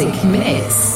classic mix.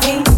me.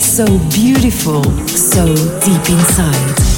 so beautiful, so deep inside.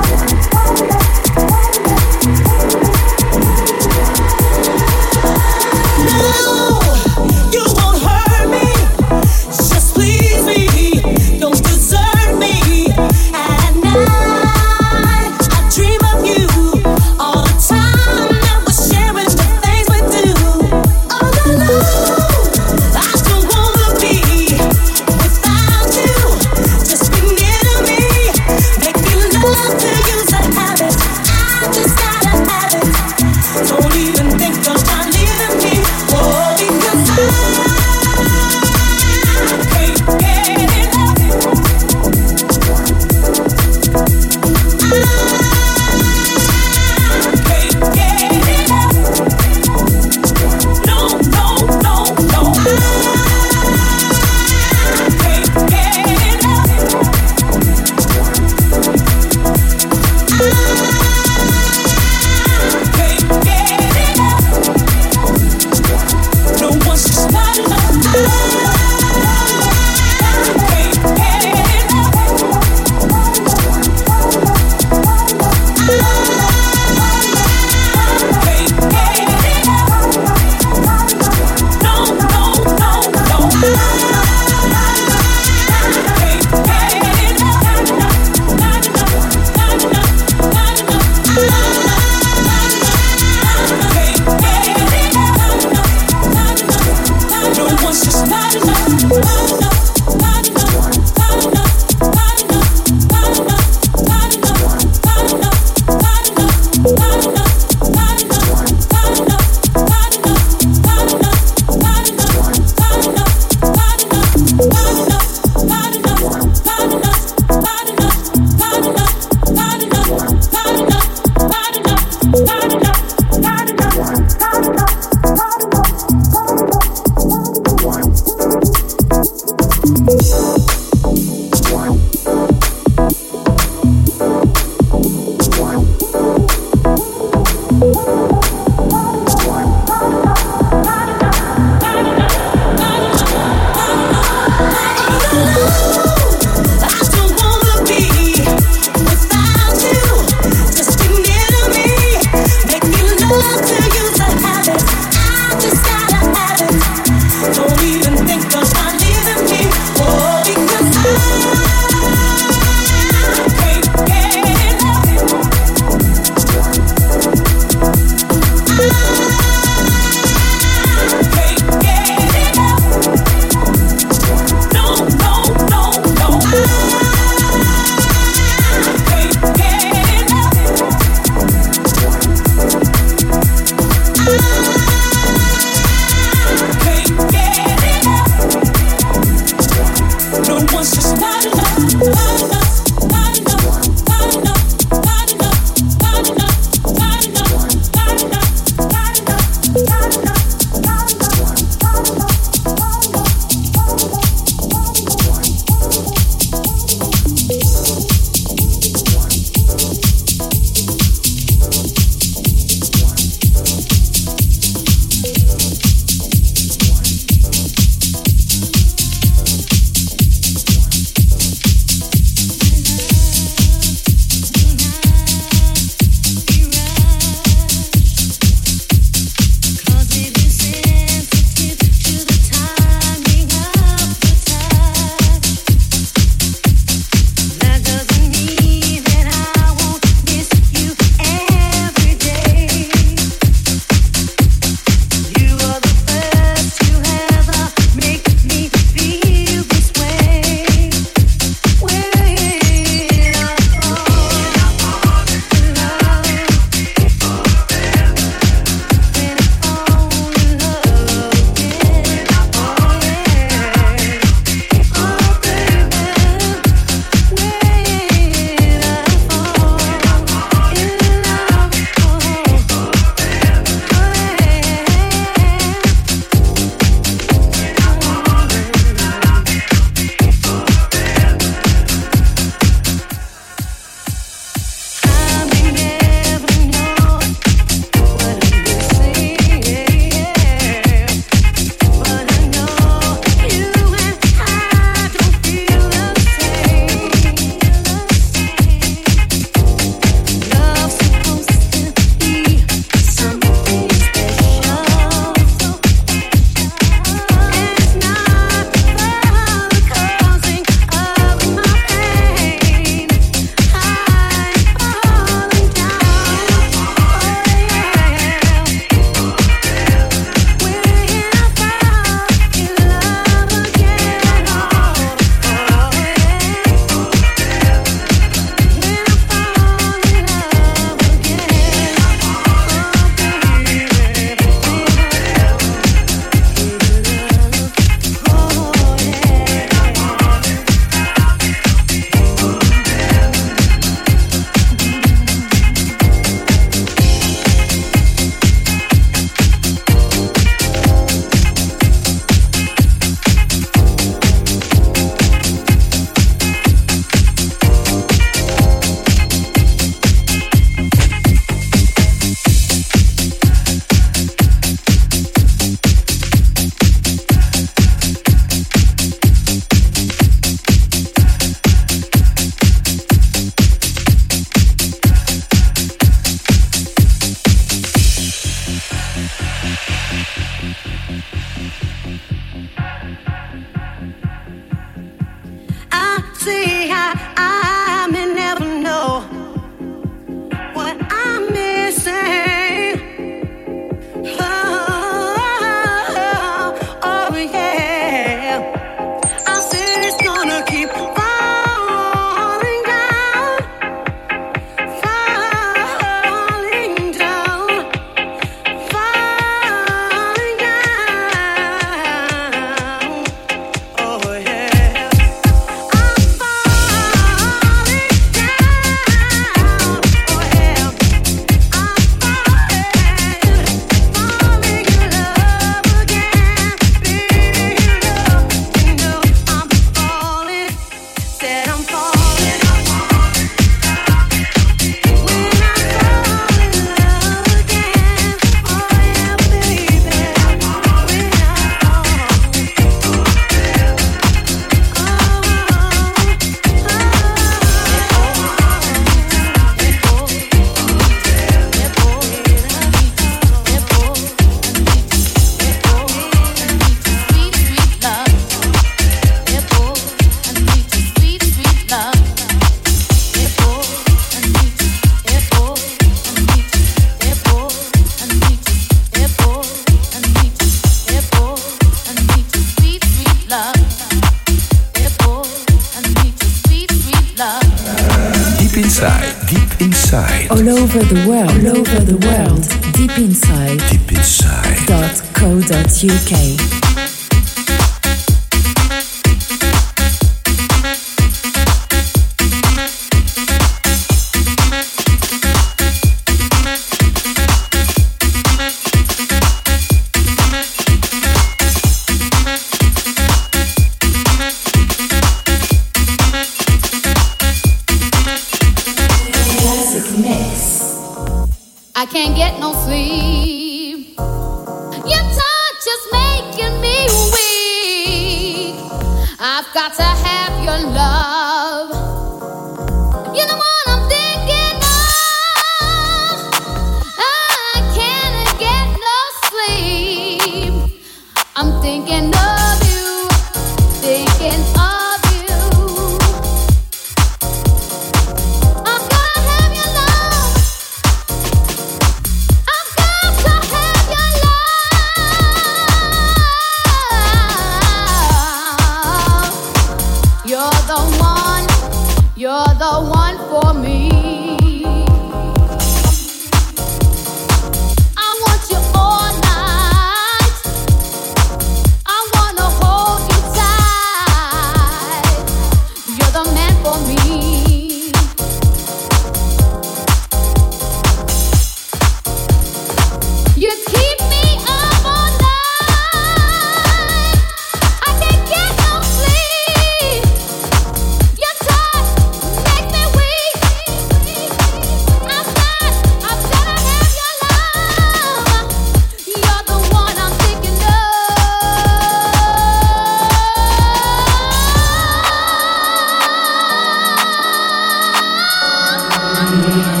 Keep on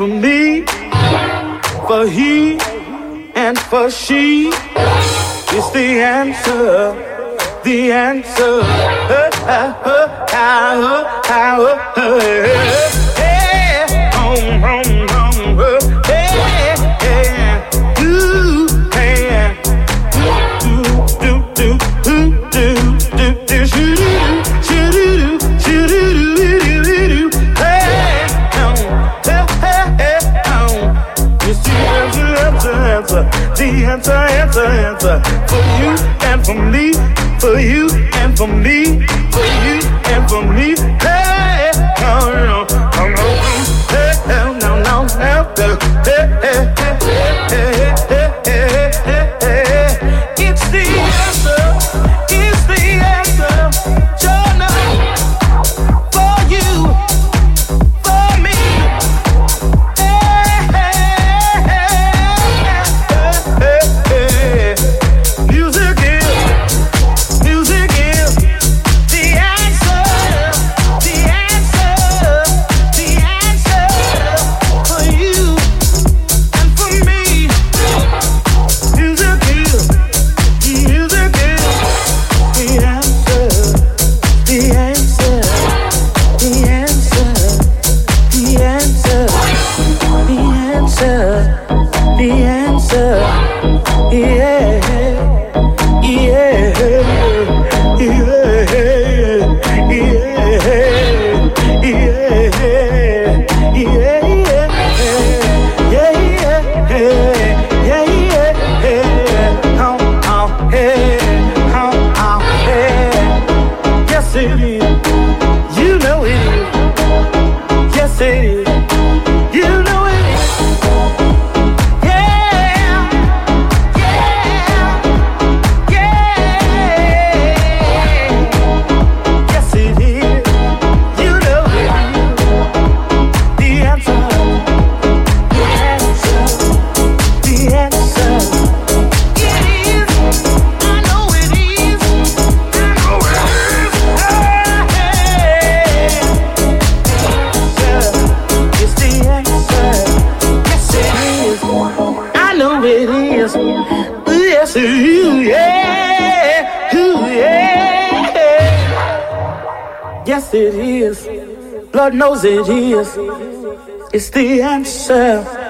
for me, for he, and for she is the answer, the answer. Uh, uh, uh, answer, answer for you and for me, for you and for me. Lord knows it is. It's the answer.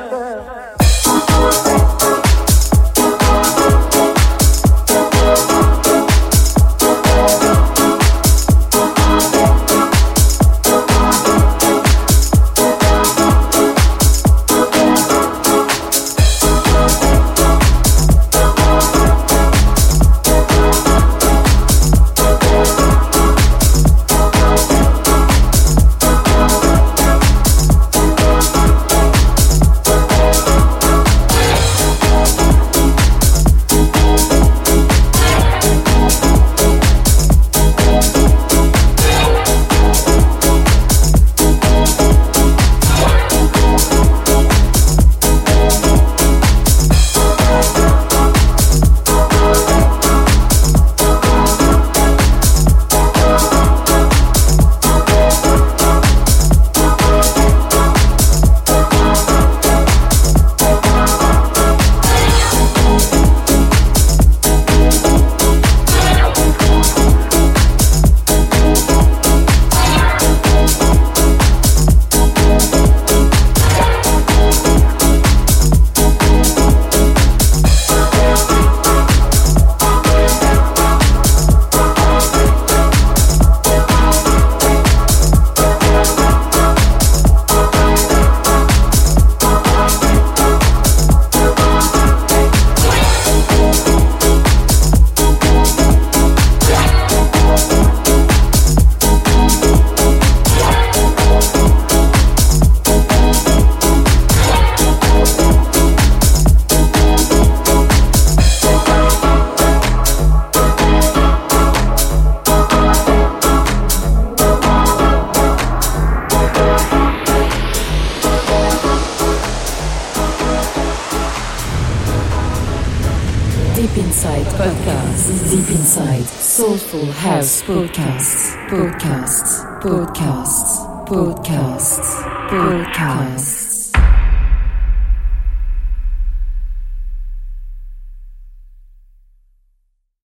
Podcast.